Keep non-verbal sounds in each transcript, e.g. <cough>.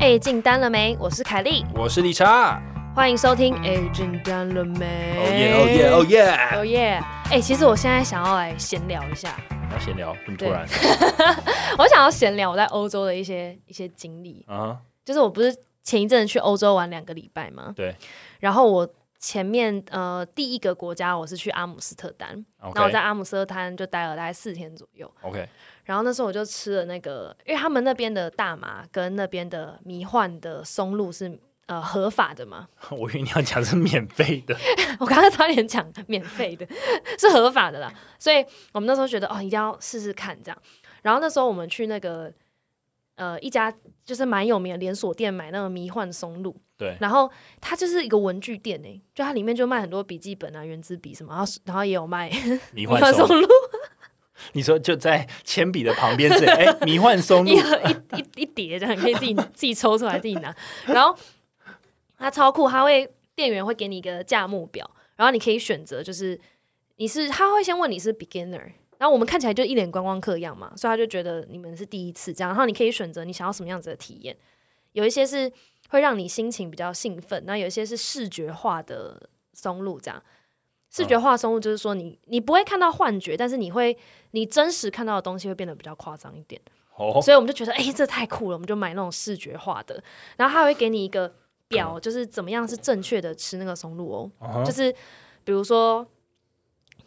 哎，进单了没？我是凯莉，我是理查，欢迎收听。哎，进单了没？哦耶哦耶哦耶！哦耶！哎，其实我现在想要来闲聊一下。要闲聊？这么突然？<laughs> 我想要闲聊我在欧洲的一些一些经历啊，就是我不是前一阵去欧洲玩两个礼拜吗？对。然后我前面呃第一个国家我是去阿姆斯特丹，然后我在阿姆斯特丹就待了大概四天左右。OK。然后那时候我就吃了那个，因为他们那边的大麻跟那边的迷幻的松露是呃合法的嘛。<laughs> 我以为你要讲是免费的，<laughs> 我刚刚差点讲免费的，是合法的啦。所以我们那时候觉得哦，一定要试试看这样。然后那时候我们去那个呃一家就是蛮有名的连锁店买那个迷幻松露，对。然后它就是一个文具店诶，就它里面就卖很多笔记本啊、圆珠笔什么，然后然后也有卖迷幻松露。你说就在铅笔的旁边这哎，迷幻松露一盒一一一叠这样，可以自己自己抽出来自己拿。然后它超酷，它会店员会给你一个价目表，然后你可以选择，就是你是他会先问你是 beginner，然后我们看起来就一脸观光客样嘛，所以他就觉得你们是第一次这样。然后你可以选择你想要什么样子的体验，有一些是会让你心情比较兴奋，那有一些是视觉化的松露这样。视觉化生物就是说，你你不会看到幻觉，但是你会你真实看到的东西会变得比较夸张一点。哦，所以我们就觉得，哎，这太酷了，我们就买那种视觉化的。然后他会给你一个表，就是怎么样是正确的吃那个松露哦。就是比如说，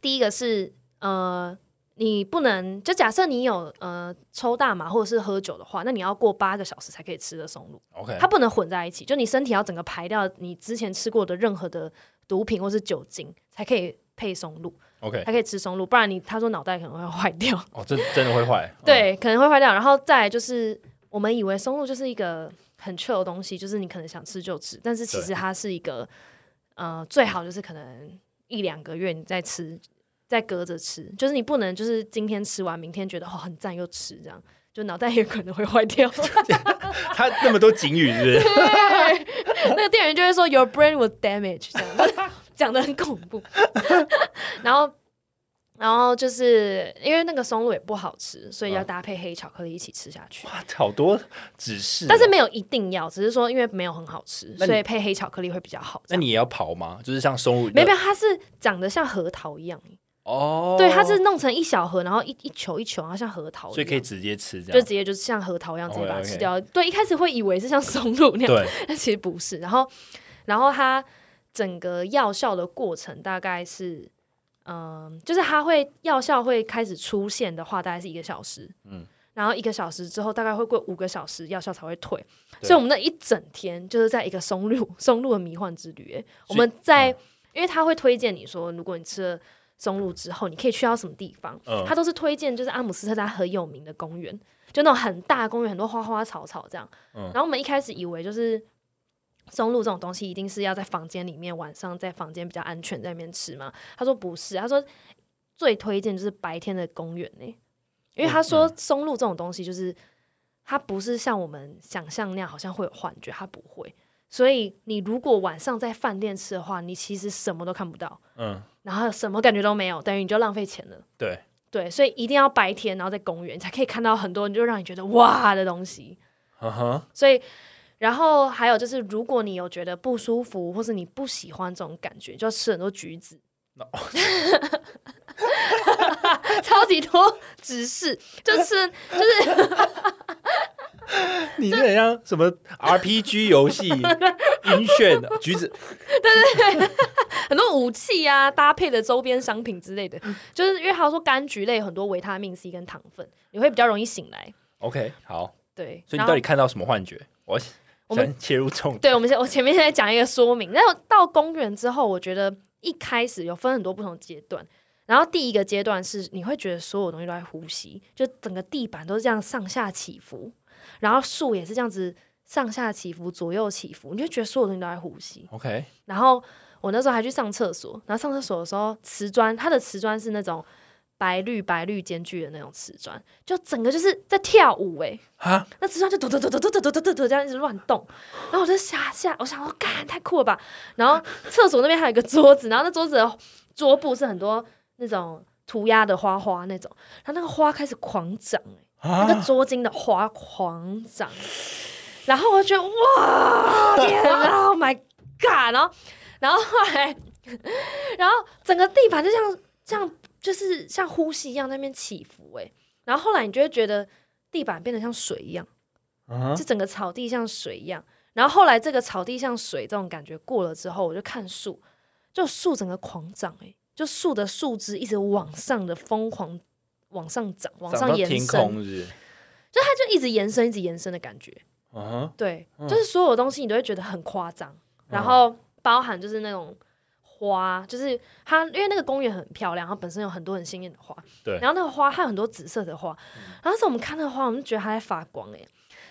第一个是呃，你不能就假设你有呃抽大麻或者是喝酒的话，那你要过八个小时才可以吃的松露。OK，它不能混在一起，就你身体要整个排掉你之前吃过的任何的。毒品或是酒精才可以配松露，OK，才可以吃松露，不然你他说脑袋可能会坏掉。哦，真真的会坏？<laughs> 对，可能会坏掉。然后再来就是，我们以为松露就是一个很 chill 的东西，就是你可能想吃就吃，但是其实它是一个，呃，最好就是可能一两个月你再吃，再隔着吃，就是你不能就是今天吃完，明天觉得哦很赞又吃这样。就脑袋也可能会坏掉，<laughs> 他那么多警语是不是？<laughs> <laughs> 那个店员就会说 “Your brain was damaged”，这样 <laughs> 讲的很恐怖。<laughs> 然后，然后就是因为那个松露也不好吃，所以要搭配黑巧克力一起吃下去。哇，好多指示，但是没有一定要，只是说因为没有很好吃，所以配黑巧克力会比较好。那你也要刨吗？就是像松露，没有，它是长得像核桃一样。哦，对，它是弄成一小盒，然后一一球一球，然后像核桃，所以可以直接吃，这样就直接就是像核桃一样直接把它吃掉。对，一开始会以为是像松露那样，<laughs> 但其实不是。然后，然后它整个药效的过程大概是，嗯，就是它会药效会开始出现的话，大概是一个小时，嗯，然后一个小时之后大概会过五个小时，药效才会退。所以我们那一整天就是在一个松露松露的迷幻之旅。我们在，因为他会推荐你说，如果你吃了。松露之后，你可以去到什么地方？嗯他都是推荐，就是阿姆斯特丹很有名的公园，就那种很大公园，很多花花草草这样。嗯然后我们一开始以为就是松露这种东西一定是要在房间里面，晚上在房间比较安全，在那边吃嘛。他说不是，他说最推荐就是白天的公园呢，因为他说松露这种东西就是它不是像我们想象那样，好像会有幻觉，它不会。所以你如果晚上在饭店吃的话，你其实什么都看不到，嗯，然后什么感觉都没有，等于你就浪费钱了。对对，所以一定要白天，然后在公园才可以看到很多，就让你觉得哇的东西。嗯哼。所以，然后还有就是，如果你有觉得不舒服，或是你不喜欢这种感觉，就要吃很多橘子。<laughs> 超级多指示，就是就是。<laughs> 你这很像什么 RPG 游戏？<laughs> 晕眩的橘子，对对对，<laughs> 很多武器啊，搭配的周边商品之类的，就是因为他说柑橘类很多维他命 C 跟糖分，你会比较容易醒来。OK，好，对，所以你到底看到什么幻觉？我我们切入重点，对，我们先我前面在讲一个说明，然后到公园之后，我觉得一开始有分很多不同阶段，然后第一个阶段是你会觉得所有东西都在呼吸，就整个地板都是这样上下起伏。然后树也是这样子上下起伏、左右起伏，你就觉得所有东西都在呼吸。OK。然后我那时候还去上厕所，然后上厕所的时候，瓷砖它的瓷砖是那种白绿白绿间距的那种瓷砖，就整个就是在跳舞哎！啊，那瓷砖就抖抖抖抖抖抖抖抖抖这样一直乱动，然后我就吓吓，我想说，干太酷了吧！然后厕所那边还有一个桌子，然后那桌子的桌布是很多那种涂鸦的花花那种，然后那个花开始狂长哎。那个捉襟的花狂长，然后我就觉得哇，天啊，Oh my God！然后，然后后来，<laughs> 然后整个地板就像像就是像呼吸一样那边起伏哎。然后后来你就会觉得地板变得像水一样，就整个草地像水一样。然后后来这个草地像水这种感觉过了之后，我就看树，就树整个狂长哎，就树的树枝一直往上的疯狂往上涨，往上延伸，就它就一直延伸，一直延伸的感觉。嗯，对，就是所有东西你都会觉得很夸张，然后包含就是那种花，就是它因为那个公园很漂亮，它本身有很多很鲜艳的花，对，然后那个花还有很多紫色的花，然后是我们看那个花，我们就觉得它在发光哎。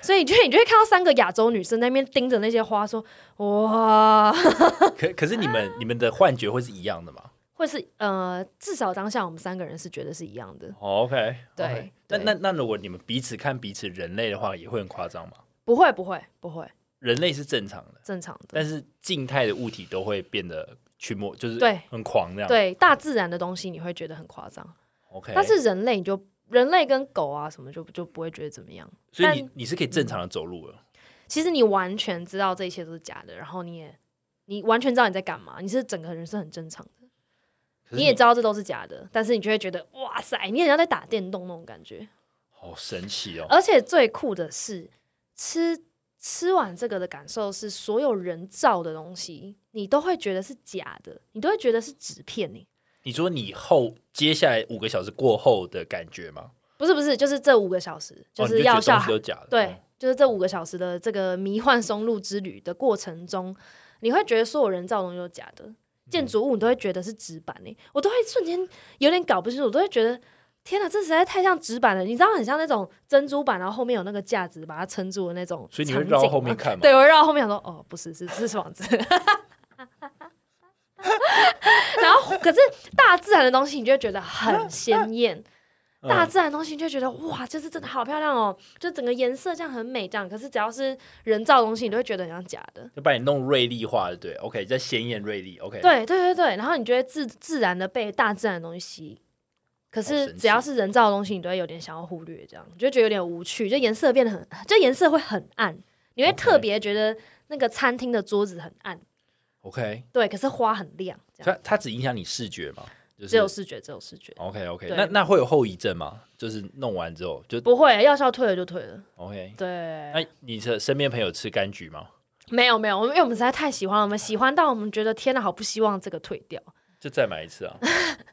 所以，你就你就会看到三个亚洲女生在那边盯着那些花，说：“哇！” <laughs> 可可是你们你们的幻觉会是一样的吗？会是呃，至少当下我们三个人是觉得是一样的。OK，对。那那那如果你们彼此看彼此人类的话，也会很夸张吗？不会，不会，不会。人类是正常的，正常的。但是静态的物体都会变得去摸，就是对，很狂这样。对，大自然的东西你会觉得很夸张。OK，但是人类你就。人类跟狗啊什么就就不会觉得怎么样，所以你你是可以正常的走路了。其实你完全知道这一切都是假的，然后你也你完全知道你在干嘛，你是整个人是很正常的。你也知道这都是假的，但是你就会觉得哇塞，你好像在打电动那种感觉，好神奇哦！而且最酷的是，吃吃完这个的感受是，所有人造的东西你都会觉得是假的，你都会觉得是纸片你。你说你后接下来五个小时过后的感觉吗？不是不是，就是这五个小时，就是要下都假的。对，就是这五个小时的这个迷幻松露之旅的过程中，你会觉得所有人造东西都假的，建筑物你都会觉得是纸板呢，我都会瞬间有点搞不清楚，我都会觉得天哪，这实在太像纸板了。你知道很像那种珍珠板，然后后面有那个架子把它撑住的那种。所以你会绕后面看吗？<laughs> 对，我会绕后面想说，哦，不是，是是房子。<laughs> 然后，可是大自然的东西，你就会觉得很鲜艳。大自然的东西，你就觉得哇，就是真的好漂亮哦！就整个颜色这样很美，这样。可是只要是人造东西，你都会觉得很像假的。就把你弄锐利化的，对，OK，在鲜艳锐利，OK。对对对对，然后你觉得自自然的被大自然的东西吸引，可是只要是人造的东西，你都会有点想要忽略，这样，就觉得有点无趣。就颜色变得很，就颜色会很暗，你会特别觉得那个餐厅的桌子很暗。OK，对，可是花很亮，它它只影响你视觉嘛？只有视觉，只有视觉。OK OK，那那会有后遗症吗？就是弄完之后就不会，药效退了就退了。OK，对。那你的身边朋友吃柑橘吗？没有没有我，因为我们实在太喜欢了，我们喜欢到我们觉得天哪，好不希望这个退掉，就再买一次啊。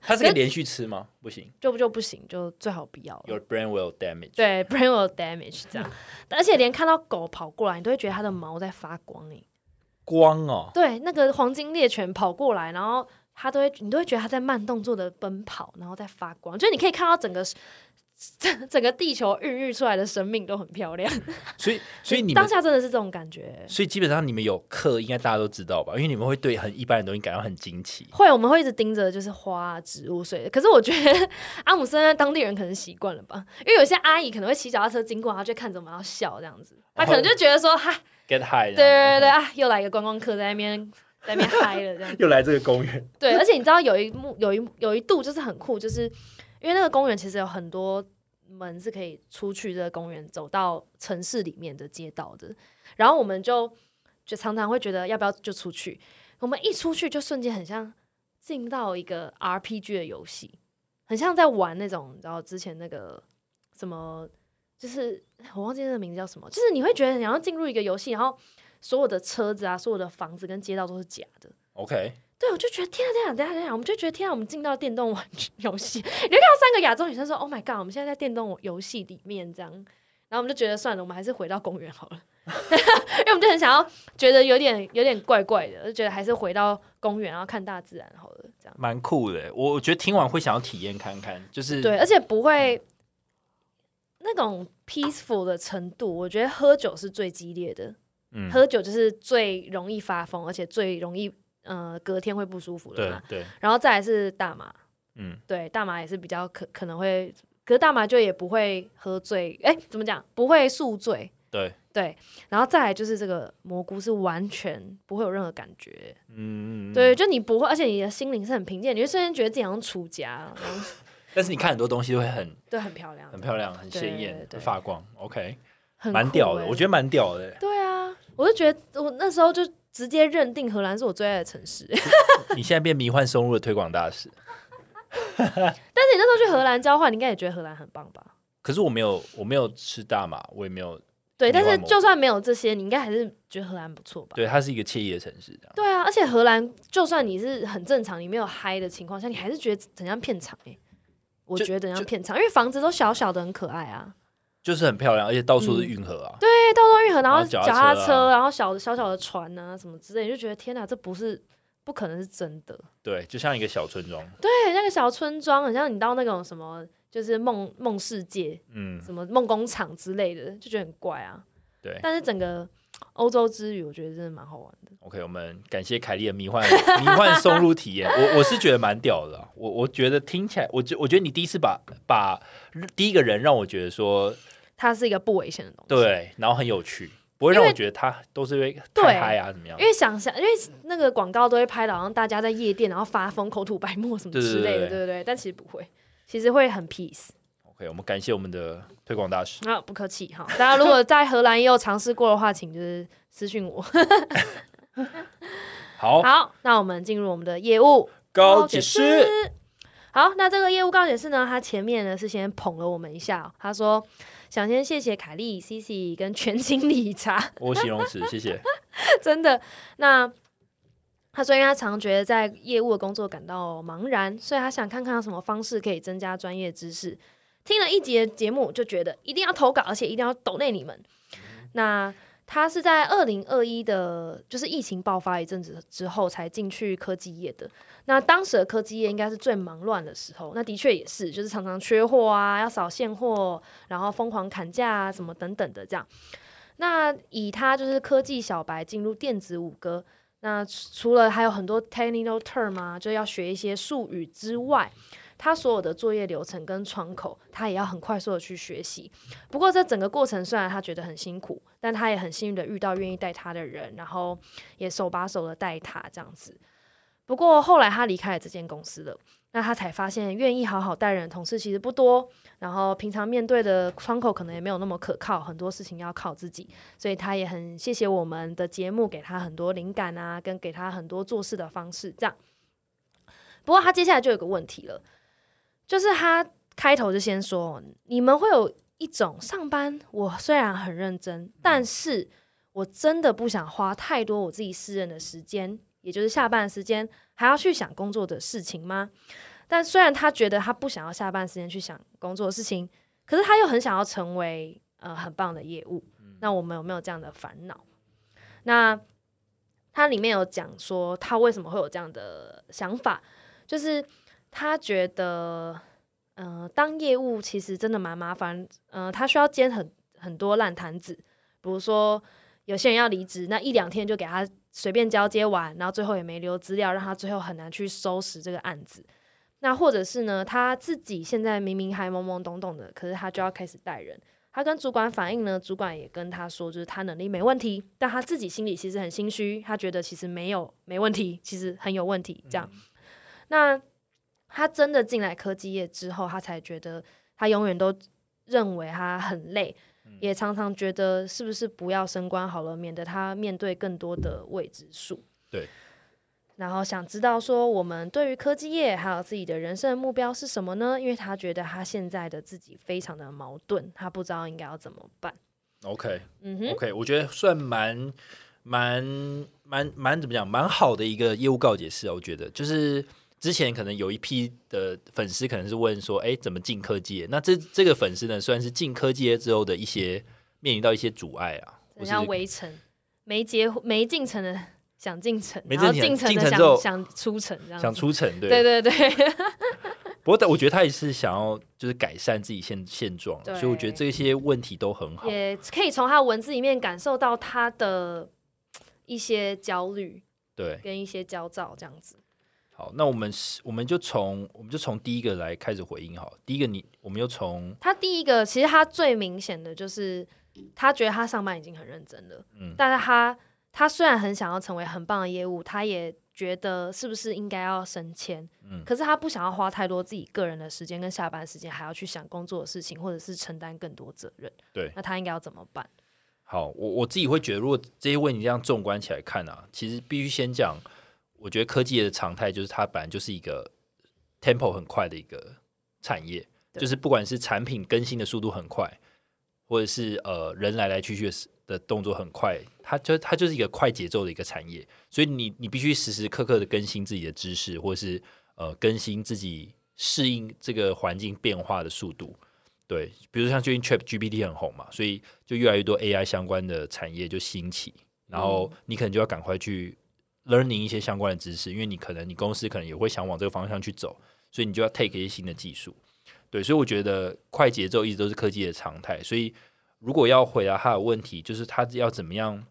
它是可以连续吃吗？不行，<laughs> 就不就不行，就最好不要。Your brain will damage。对，brain will damage 这样，而且连看到狗跑过来，你都会觉得它的毛在发光诶。光哦，对，那个黄金猎犬跑过来，然后它都会，你都会觉得它在慢动作的奔跑，然后在发光，就是你可以看到整个整 <laughs> 整个地球孕育出来的生命都很漂亮。所以，所以你当下真的是这种感觉。所以基本上你们有课，应该大家都知道吧？因为你们会对很一般的东西感到很惊奇。会，我们会一直盯着就是花、植物、水。可是我觉得 <laughs> 阿姆森当地人可能习惯了吧？因为有些阿姨可能会骑脚踏车经过，然后就看着我们要笑这样子，她可能就觉得说哈。get high，对对对啊，又来一个观光客在那边在那边嗨了，这样又来这个公园。对，而且你知道有一幕有一有一度就是很酷，就是因为那个公园其实有很多门是可以出去这个公园走到城市里面的街道的，然后我们就就常常会觉得要不要就出去，我们一出去就瞬间很像进到一个 RPG 的游戏，很像在玩那种，然后之前那个什么。就是我忘记那个名字叫什么，就是你会觉得你要进入一个游戏，然后所有的车子啊、所有的房子跟街道都是假的。OK，对，我就觉得天啊天啊天啊天啊，我们就觉得天啊，我们进到电动玩具游戏，你就看到三个亚洲女生说：“Oh my god，我们现在在电动游戏里面这样。”然后我们就觉得算了，我们还是回到公园好了，<laughs> 因为我们就很想要觉得有点有点怪怪的，就觉得还是回到公园然后看大自然好了，这样蛮酷的。我我觉得听完会想要体验看看，就是对，而且不会。那种 peaceful 的程度，我觉得喝酒是最激烈的。嗯，喝酒就是最容易发疯，而且最容易呃隔天会不舒服的嘛。对，然后再来是大麻。嗯，对，大麻也是比较可可能会，可是大麻就也不会喝醉，哎，怎么讲？不会宿醉。对对，然后再来就是这个蘑菇是完全不会有任何感觉。嗯，对，就你不会，而且你的心灵是很平静，你会瞬间觉得自己好像出家。但是你看很多东西都会很对，很漂亮，很漂亮，很鲜艳，会发光。OK，蛮屌的，我觉得蛮屌的。对啊，我就觉得我那时候就直接认定荷兰是我最爱的城市。<laughs> 你现在变迷幻松露的推广大使。<laughs> 但是你那时候去荷兰交换，你应该也觉得荷兰很棒吧？可是我没有，我没有吃大麻，我也没有。对，但是就算没有这些，你应该还是觉得荷兰不错吧？对，它是一个惬意的城市。对啊，而且荷兰就算你是很正常，你没有嗨的情况下，你还是觉得怎样片场哎？我觉得怎样片场，因为房子都小小的，很可爱啊。就是很漂亮，而且到处是运河啊。对，到处运河，然后脚踏车，然后小小小的船啊，什么之类，就觉得天哪，这不是不可能是真的。对，就像一个小村庄。对，那个小村庄，很像你到那种什么，就是梦梦世界，嗯，什么梦工厂之类的，就觉得很怪啊。对，但是整个欧洲之旅，我觉得真的蛮好玩的。OK，我们感谢凯莉的迷幻 <laughs> 迷幻松露体验，我我是觉得蛮屌的。我我觉得听起来，我觉我觉得你第一次把把第一个人让我觉得说，它是一个不危险的东西，对，然后很有趣，不会让我觉得它都是因为太嗨啊怎么样？因为想想，因为那个广告都会拍到，好像大家在夜店然后发疯、口吐白沫什么之类的，对不对？但其实不会，其实会很 peace。OK，我们感谢我们的推广大使。啊，不客气哈。大家如果在荷兰也有尝试过的话，请就是私信我。<laughs> 好，<laughs> 好，那我们进入我们的业务高解释。好，那这个业务告解室呢，他前面呢是先捧了我们一下，他说想先谢谢凯莉、C C 跟全经理查。<laughs> 我形容词，谢谢。<laughs> 真的，那他说因为他常觉得在业务的工作感到茫然，所以他想看看有什么方式可以增加专业知识。听了一节节目，就觉得一定要投稿，而且一定要抖内你们。那他是在二零二一的，就是疫情爆发一阵子之后才进去科技业的。那当时的科技业应该是最忙乱的时候，那的确也是，就是常常缺货啊，要扫现货，然后疯狂砍价啊，什么等等的这样。那以他就是科技小白进入电子五哥，那除了还有很多 technical term 啊，就要学一些术语之外。他所有的作业流程跟窗口，他也要很快速的去学习。不过这整个过程虽然他觉得很辛苦，但他也很幸运的遇到愿意带他的人，然后也手把手的带他这样子。不过后来他离开了这间公司了，那他才发现愿意好好带人的同事其实不多，然后平常面对的窗口可能也没有那么可靠，很多事情要靠自己。所以他也很谢谢我们的节目，给他很多灵感啊，跟给他很多做事的方式。这样。不过他接下来就有个问题了。就是他开头就先说，你们会有一种上班，我虽然很认真，但是我真的不想花太多我自己私人的时间，也就是下班时间还要去想工作的事情吗？但虽然他觉得他不想要下班时间去想工作的事情，可是他又很想要成为呃很棒的业务。那我们有没有这样的烦恼？那他里面有讲说他为什么会有这样的想法，就是。他觉得，呃，当业务其实真的蛮麻烦，呃，他需要兼很很多烂摊子，比如说有些人要离职，那一两天就给他随便交接完，然后最后也没留资料，让他最后很难去收拾这个案子。那或者是呢，他自己现在明明还懵懵懂懂的，可是他就要开始带人，他跟主管反映呢，主管也跟他说，就是他能力没问题，但他自己心里其实很心虚，他觉得其实没有没问题，其实很有问题，这样，那。他真的进来科技业之后，他才觉得他永远都认为他很累，也常常觉得是不是不要升官好了，免得他面对更多的未知数。对。然后想知道说，我们对于科技业还有自己的人生目标是什么呢？因为他觉得他现在的自己非常的矛盾，他不知道应该要怎么办。OK，嗯哼，OK，我觉得算蛮蛮蛮蛮怎么讲，蛮好的一个业务告解式啊。我觉得就是。之前可能有一批的粉丝可能是问说，哎，怎么进科技？那这这个粉丝呢，算是进科技之后的一些面临到一些阻碍啊，像围城，没结没进城的想进城，然后进城的想想出城，这样想出城，对对对对。<laughs> 不过我觉得他也是想要就是改善自己现现状，所以我觉得这些问题都很好，也可以从他文字里面感受到他的一些焦虑，对，跟一些焦躁这样子。好，那我们是，我们就从我们就从第一个来开始回应。好，第一个你，我们又从他第一个，其实他最明显的就是，他觉得他上班已经很认真了，嗯，但是他他虽然很想要成为很棒的业务，他也觉得是不是应该要升迁？嗯，可是他不想要花太多自己个人的时间跟下班时间，还要去想工作的事情，或者是承担更多责任。对，那他应该要怎么办？好，我我自己会觉得，如果这些问题这样纵观起来看啊，其实必须先讲，我觉得科技的常态就是它本来就是一个 tempo 很快的一个产业，就是不管是产品更新的速度很快，或者是呃人来来去去的动作很快，它就它就是一个快节奏的一个产业，所以你你必须时时刻刻的更新自己的知识，或者是呃更新自己适应这个环境变化的速度。对，比如像最近 Chat GPT 很红嘛，所以就越来越多 AI 相关的产业就兴起，然后你可能就要赶快去 learning 一些相关的知识，因为你可能你公司可能也会想往这个方向去走，所以你就要 take 一些新的技术。对，所以我觉得快节奏一直都是科技的常态，所以。如果要回答他的问题，就是他要怎么样？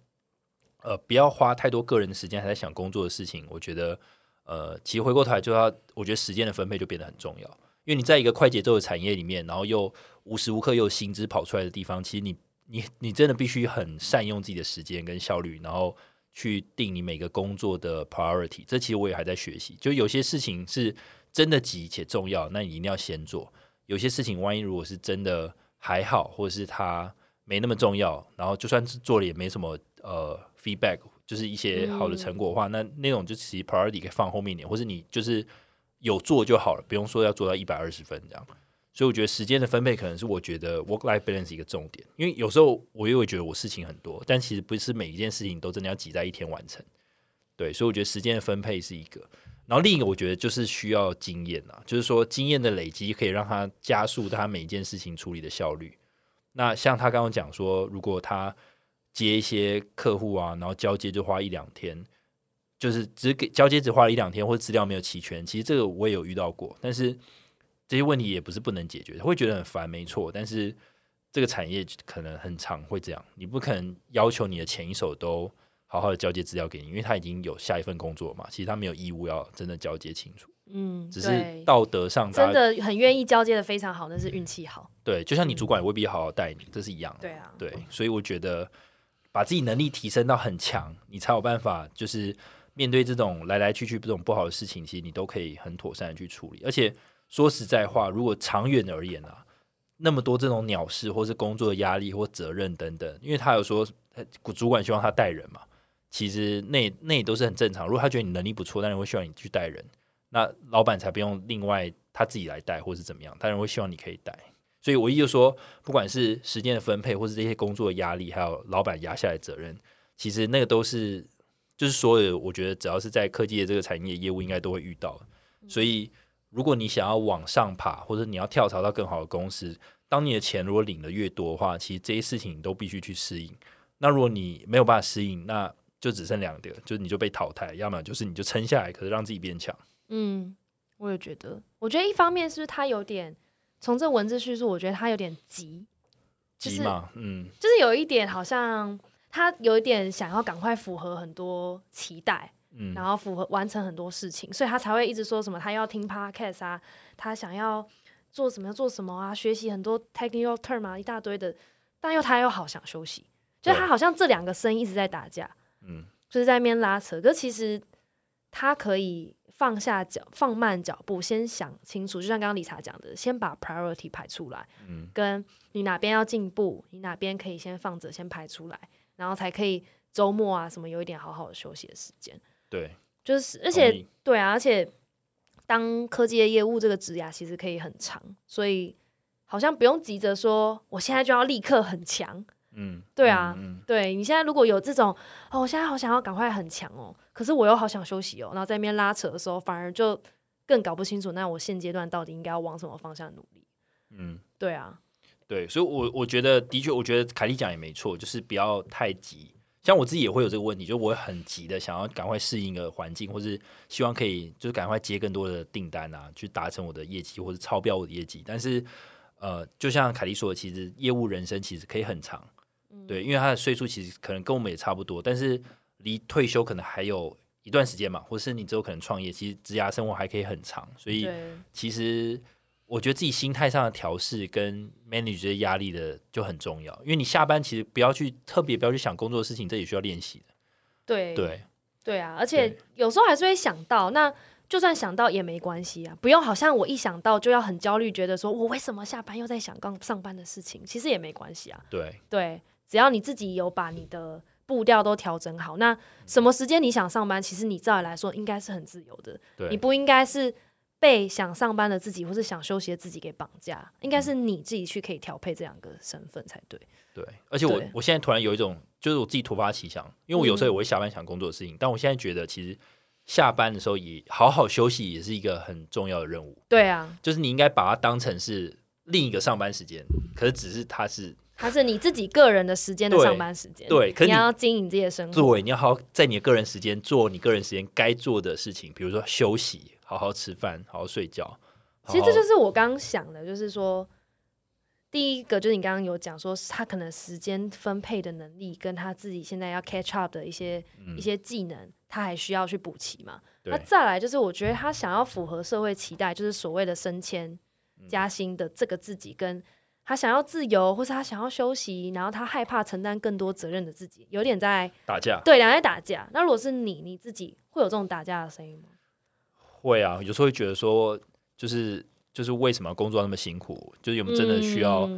呃，不要花太多个人的时间还在想工作的事情。我觉得，呃，其实回过头来就要，我觉得时间的分配就变得很重要。因为你在一个快节奏的产业里面，然后又无时无刻又有薪资跑出来的地方，其实你你你真的必须很善用自己的时间跟效率，然后去定你每个工作的 priority。这其实我也还在学习。就有些事情是真的急且重要，那你一定要先做。有些事情，万一如果是真的还好，或者是它。没那么重要，然后就算是做了也没什么呃 feedback，就是一些好的成果的话，那那种就其实 priority 可以放后面一点，或者你就是有做就好了，不用说要做到一百二十分这样。所以我觉得时间的分配可能是我觉得 work life balance 一个重点，因为有时候我又会觉得我事情很多，但其实不是每一件事情都真的要挤在一天完成。对，所以我觉得时间的分配是一个，然后另一个我觉得就是需要经验啊，就是说经验的累积可以让他加速他每一件事情处理的效率。那像他刚刚讲说，如果他接一些客户啊，然后交接就花一两天，就是只给交接只花了一两天，或者资料没有齐全，其实这个我也有遇到过。但是这些问题也不是不能解决，会觉得很烦，没错。但是这个产业可能很长会这样，你不可能要求你的前一手都好好的交接资料给你，因为他已经有下一份工作嘛，其实他没有义务要真的交接清楚。嗯，只是道德上真的很愿意交接的非常好，那是运气好。对，就像你主管也未必好好带你，这是一样。对啊，对，所以我觉得把自己能力提升到很强，你才有办法，就是面对这种来来去去这种不好的事情，其实你都可以很妥善的去处理。而且说实在话，如果长远而言啊，那么多这种鸟事，或是工作的压力或责任等等，因为他有说主管希望他带人嘛，其实那那也都是很正常。如果他觉得你能力不错，当然会希望你去带人。那老板才不用另外他自己来带，或是怎么样？当然会希望你可以带。所以我意思说，不管是时间的分配，或是这些工作的压力，还有老板压下来责任，其实那个都是，就是所有我觉得只要是在科技的这个产业业务，应该都会遇到。所以，如果你想要往上爬，或者你要跳槽到更好的公司，当你的钱如果领的越多的话，其实这些事情你都必须去适应。那如果你没有办法适应，那就只剩两个，就是你就被淘汰，要么就是你就撑下来，可是让自己变强。嗯，我也觉得。我觉得一方面是他有点从这文字叙述，我觉得他有点急，急嘛，嗯，就是有一点好像他有一点想要赶快符合很多期待，嗯，然后符合完成很多事情，所以他才会一直说什么他要听 podcast 啊，他想要做什么要做什么啊，学习很多 technical term 啊，一大堆的，但又他又好想休息，就他好像这两个声音一直在打架，嗯，就是在那边拉扯，可其实他可以。放下脚，放慢脚步，先想清楚。就像刚刚理查讲的，先把 priority 排出来，嗯，跟你哪边要进步，你哪边可以先放着，先排出来，然后才可以周末啊什么有一点好好的休息的时间。对，就是而且对啊，而且当科技的业务这个职涯其实可以很长，所以好像不用急着说我现在就要立刻很强。嗯，对啊，对你现在如果有这种哦，我现在好想要赶快很强哦，可是我又好想休息哦，然后在那边拉扯的时候，反而就更搞不清楚，那我现阶段到底应该要往什么方向努力？嗯，对啊，对，所以，我我觉得的确，我觉得凯莉讲也没错，就是不要太急。像我自己也会有这个问题，就我很急的想要赶快适应一个环境，或是希望可以就是赶快接更多的订单啊，去达成我的业绩或者超标我的业绩。但是，呃，就像凯莉说的，其实业务人生其实可以很长。对，因为他的岁数其实可能跟我们也差不多，但是离退休可能还有一段时间嘛，或是你之后可能创业，其实职涯生活还可以很长，所以其实我觉得自己心态上的调试跟 manage 这些压力的就很重要，因为你下班其实不要去特别不要去想工作的事情，这也需要练习的。对对对啊，而且有时候还是会想到，那就算想到也没关系啊，不用好像我一想到就要很焦虑，觉得说我为什么下班又在想刚上班的事情，其实也没关系啊。对对，只要你自己有把你的步调都调整好，那什么时间你想上班，其实你照理来说应该是很自由的，你不应该是。被想上班的自己，或是想休息的自己给绑架，应该是你自己去可以调配这两个身份才对。对，而且我我现在突然有一种，就是我自己突发奇想，因为我有时候我会下班想工作的事情，但我现在觉得其实下班的时候也好好休息也是一个很重要的任务。对啊，就是你应该把它当成是另一个上班时间，可是只是它是它是你自己个人的时间的上班时间。对，可你要经营自己的生活，对，你要好好在你的个人时间做你个人时间该做的事情，比如说休息。好好吃饭，好好睡觉。其实这就是我刚刚想的，就是说，第一个就是你刚刚有讲说，他可能时间分配的能力，跟他自己现在要 catch up 的一些一些技能，他还需要去补齐嘛。那再来就是，我觉得他想要符合社会期待，就是所谓的升迁加薪的这个自己，跟他想要自由，或是他想要休息，然后他害怕承担更多责任的自己，有点在打架。对，两在打架。那如果是你，你自己会有这种打架的声音吗？会啊，有时候会觉得说，就是就是为什么工作那么辛苦？就是我们真的需要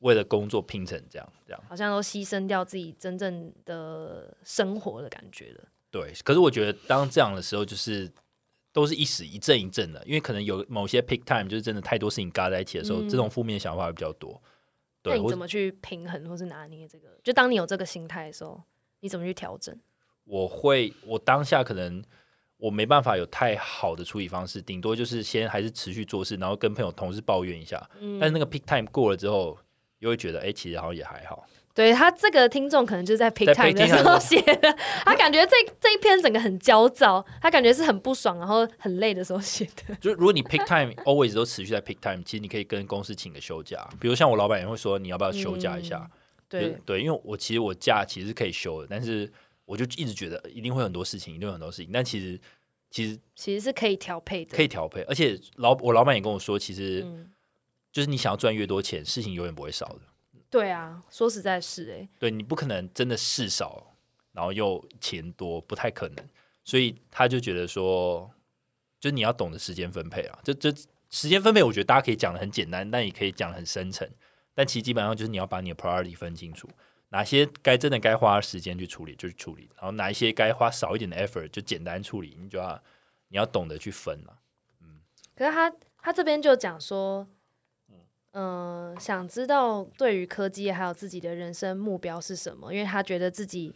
为了工作拼成这样？这样好像都牺牲掉自己真正的生活的感觉了。对，可是我觉得当这样的时候，就是都是一时一阵一阵的，因为可能有某些 pick time，就是真的太多事情嘎在一起的时候，这种负面想法会比较多。那你怎么去平衡或是拿捏这个？就当你有这个心态的时候，你怎么去调整？我会，我当下可能。我没办法有太好的处理方式，顶多就是先还是持续做事，然后跟朋友同事抱怨一下。嗯，但是那个 peak time 过了之后，又会觉得，哎，其实好像也还好。对他这个听众可能就是在 peak time 的时候写的，他感觉这 <laughs> 这一篇整个很焦躁，他感觉是很不爽，然后很累的时候写的。就如果你 peak time <laughs> always 都持续在 peak time，其实你可以跟公司请个休假，比如像我老板也会说，你要不要休假一下？对对，因为我其实我假其实可以休的，但是我就一直觉得一定会很多事情，一定有很多事情，但其实。其实其实是可以调配的，可以调配，而且老我老板也跟我说，其实就是你想要赚越多钱，事情永远不会少的。对啊，说实在是哎，对你不可能真的事少，然后又钱多，不太可能。所以他就觉得说，就是你要懂得时间分配啊。这这时间分配，我觉得大家可以讲的很简单，但也可以讲的很深层。但其实基本上就是你要把你的 priority 分清楚。哪些该真的该花时间去处理就去处理，然后哪一些该花少一点的 effort 就简单处理，你就要你要懂得去分了。嗯，可是他他这边就讲说，嗯，想知道对于科技还有自己的人生目标是什么？因为他觉得自己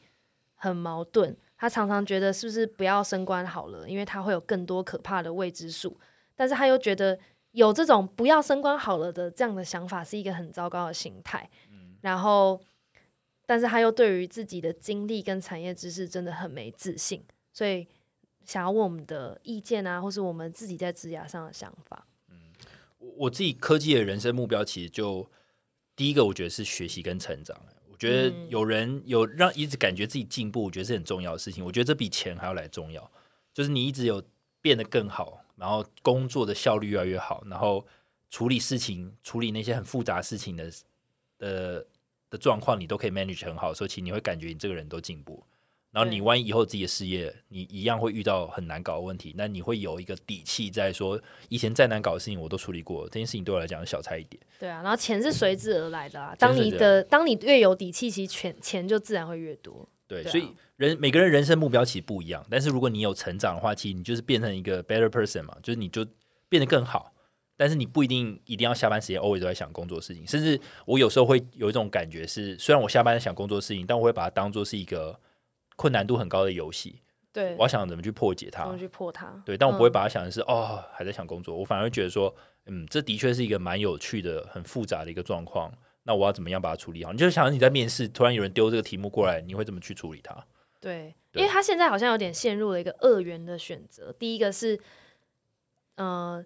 很矛盾，他常常觉得是不是不要升官好了，因为他会有更多可怕的未知数，但是他又觉得有这种不要升官好了的这样的想法是一个很糟糕的心态。嗯，然后。但是他又对于自己的经历跟产业知识真的很没自信，所以想要问我们的意见啊，或是我们自己在职涯上的想法。嗯，我自己科技的人生目标其实就第一个，我觉得是学习跟成长。我觉得有人有让一直感觉自己进步，我觉得是很重要的事情。我觉得这比钱还要来重要，就是你一直有变得更好，然后工作的效率越来越好，然后处理事情、处理那些很复杂事情的呃。的状况你都可以 manage 很好，所以其实你会感觉你这个人都进步。然后你万一以后自己的事业，你一样会遇到很难搞的问题，那你会有一个底气在说，以前再难搞的事情我都处理过，这件事情对我来讲小菜一碟。对啊，然后钱是随之而来的啊。当你的当你越有底气，其实钱钱就自然会越多。对，所以人每个人人生目标其实不一样，但是如果你有成长的话，其实你就是变成一个 better person 嘛，就是你就变得更好。但是你不一定一定要下班时间 always 都在想工作事情，甚至我有时候会有一种感觉是，虽然我下班在想工作事情，但我会把它当做是一个困难度很高的游戏。对，我要想怎么去破解它，怎么去破它。对，但我不会把它想的是哦还在想工作，我反而觉得说，嗯，这的确是一个蛮有趣的、很复杂的一个状况。那我要怎么样把它处理好？你就想你在面试，突然有人丢这个题目过来，你会怎么去处理它？对，因为他现在好像有点陷入了一个二元的选择。第一个是，嗯。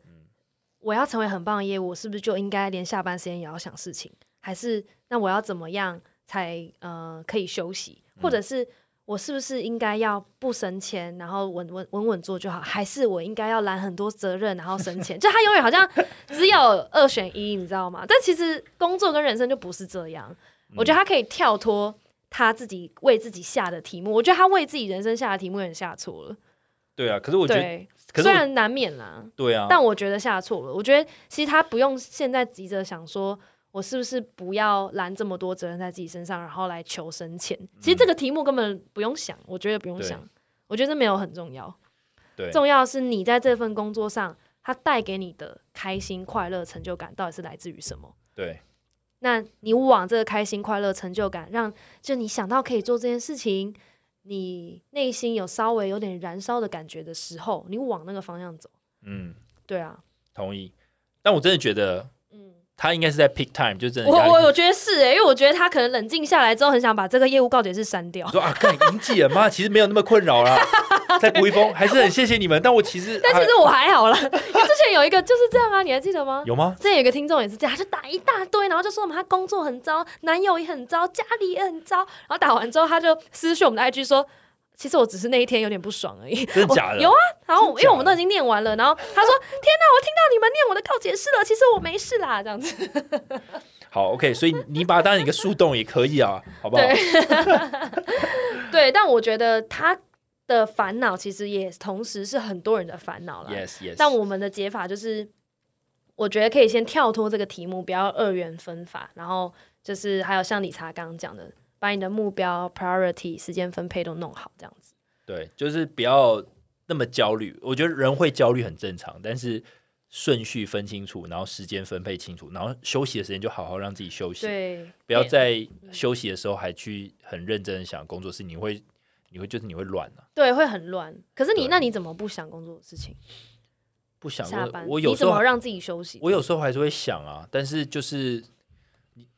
我要成为很棒的业务，是不是就应该连下班时间也要想事情？还是那我要怎么样才呃可以休息？或者是我是不是应该要不升迁，然后稳稳稳稳做就好？还是我应该要揽很多责任，然后升迁？就他永远好像只有二选一，你知道吗？但其实工作跟人生就不是这样。我觉得他可以跳脱他自己为自己下的题目。我觉得他为自己人生下的题目也下错了。对啊，可是我觉得，虽然难免啦，对啊，但我觉得下错了。我觉得其实他不用现在急着想说，我是不是不要揽这么多责任在自己身上，然后来求生钱。其实这个题目根本不用想，我觉得不用想，我觉得没有很重要。对，重要是你在这份工作上，它带给你的开心、快乐、成就感到底是来自于什么？对，那你往这个开心、快乐、成就感，让就你想到可以做这件事情。你内心有稍微有点燃烧的感觉的时候，你往那个方向走。嗯，对啊，同意。但我真的觉得，嗯，他应该是在 pick time，就真的。我我我觉得是哎，因为我觉得他可能冷静下来之后，很想把这个业务告解是删掉。说啊，干银记了妈，<laughs> 其实没有那么困扰了。<laughs> 再补一封，还是很谢谢你们。但我其实，但其实我还好了。之前有一个就是这样啊，你还记得吗？有吗？之前有一个听众也是这样，他就打一大堆，然后就说我们他工作很糟，男友也很糟，家里也很糟。然后打完之后，他就私讯我们的 IG 说。其实我只是那一天有点不爽而已，真的假的？有啊，然后因为我们都已经念完了，然后他说：“ <laughs> 天哪，我听到你们念我的告解释了，其实我没事啦。”这样子。<laughs> 好，OK，所以你把它当成一个树洞也可以啊，好不好？<laughs> 对，但我觉得他的烦恼其实也同时是很多人的烦恼了。Yes, yes。但我们的解法就是，我觉得可以先跳脱这个题目，不要二元分法，然后就是还有像理查刚刚讲的。把你的目标、priority、时间分配都弄好，这样子。对，就是不要那么焦虑。我觉得人会焦虑很正常，但是顺序分清楚，然后时间分配清楚，然后休息的时间就好好让自己休息。对，不要在休息的时候还去很认真的想工作事，你会，你会就是你会乱了。对，会很乱。可是你那你怎么不想工作的事情？不想下班？我有时候让自己休息。我有时候还是会想啊，但是就是。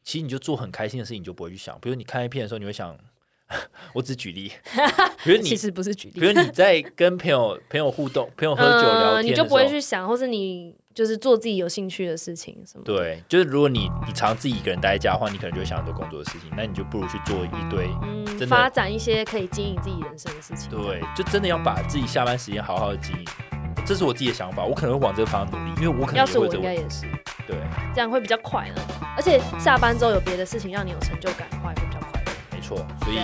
其实你就做很开心的事情，你就不会去想。比如你看 A 片的时候，你会想，<laughs> 我只举例。<laughs> 比如你其实不是举例，比如你在跟朋友朋友互动、朋友喝酒聊天，你就不会去想，或是你就是做自己有兴趣的事情什么。对，就是如果你你常自己一个人待在家的话，你可能就会想很多工作的事情，那你就不如去做一堆，嗯，发展一些可以经营自己人生的事情。对，就真的要把自己下班时间好好的经营。这是我自己的想法，我可能会往这个方向努力，因为我可能要是我应该也是。对，这样会比较快呢。而且下班之后有别的事情让你有成就感的话，也会比较快。没错，所以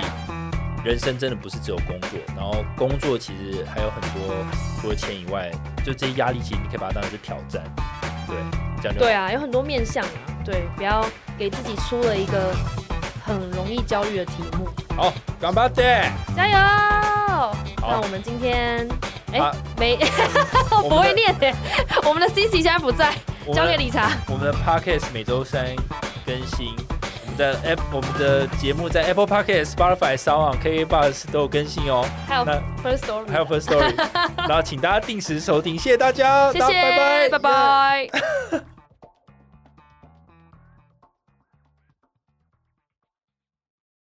人生真的不是只有工作，然后工作其实还有很多除了钱以外，就这些压力，其实你可以把它当成是挑战。对，这样对啊，有很多面向啊。对，不要给自己出了一个很容易焦虑的题目。好，干巴爹，加油！那我们今天。哎，没，<laughs> 我不会念的。<laughs> 我们的 C C 现在不在，交给理查。我们的 Podcast 每周三更新，我们的 App 我们的节目在 Apple Podcast、Spotify、s o u n K K Bus 都有更新哦。还有 First Story，还有 First Story，然后请大家定时收听，谢谢大家，谢谢，拜拜，拜拜。